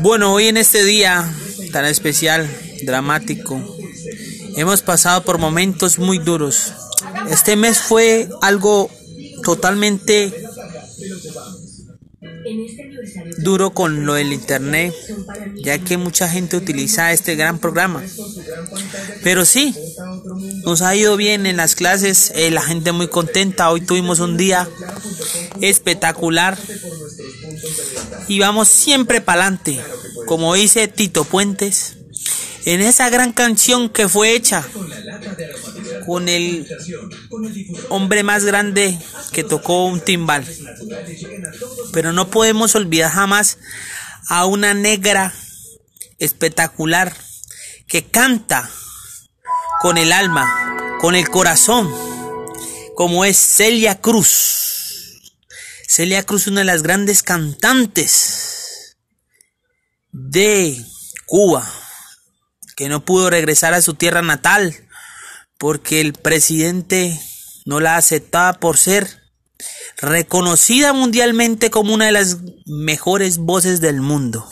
Bueno, hoy en este día tan especial, dramático, hemos pasado por momentos muy duros. Este mes fue algo totalmente duro con lo del internet, ya que mucha gente utiliza este gran programa. Pero sí, nos ha ido bien en las clases, eh, la gente muy contenta, hoy tuvimos un día espectacular y vamos siempre para adelante, como dice Tito Puentes, en esa gran canción que fue hecha con el hombre más grande que tocó un timbal. Pero no podemos olvidar jamás a una negra espectacular que canta con el alma, con el corazón, como es Celia Cruz. Celia Cruz, una de las grandes cantantes de Cuba, que no pudo regresar a su tierra natal porque el presidente no la aceptaba por ser reconocida mundialmente como una de las mejores voces del mundo.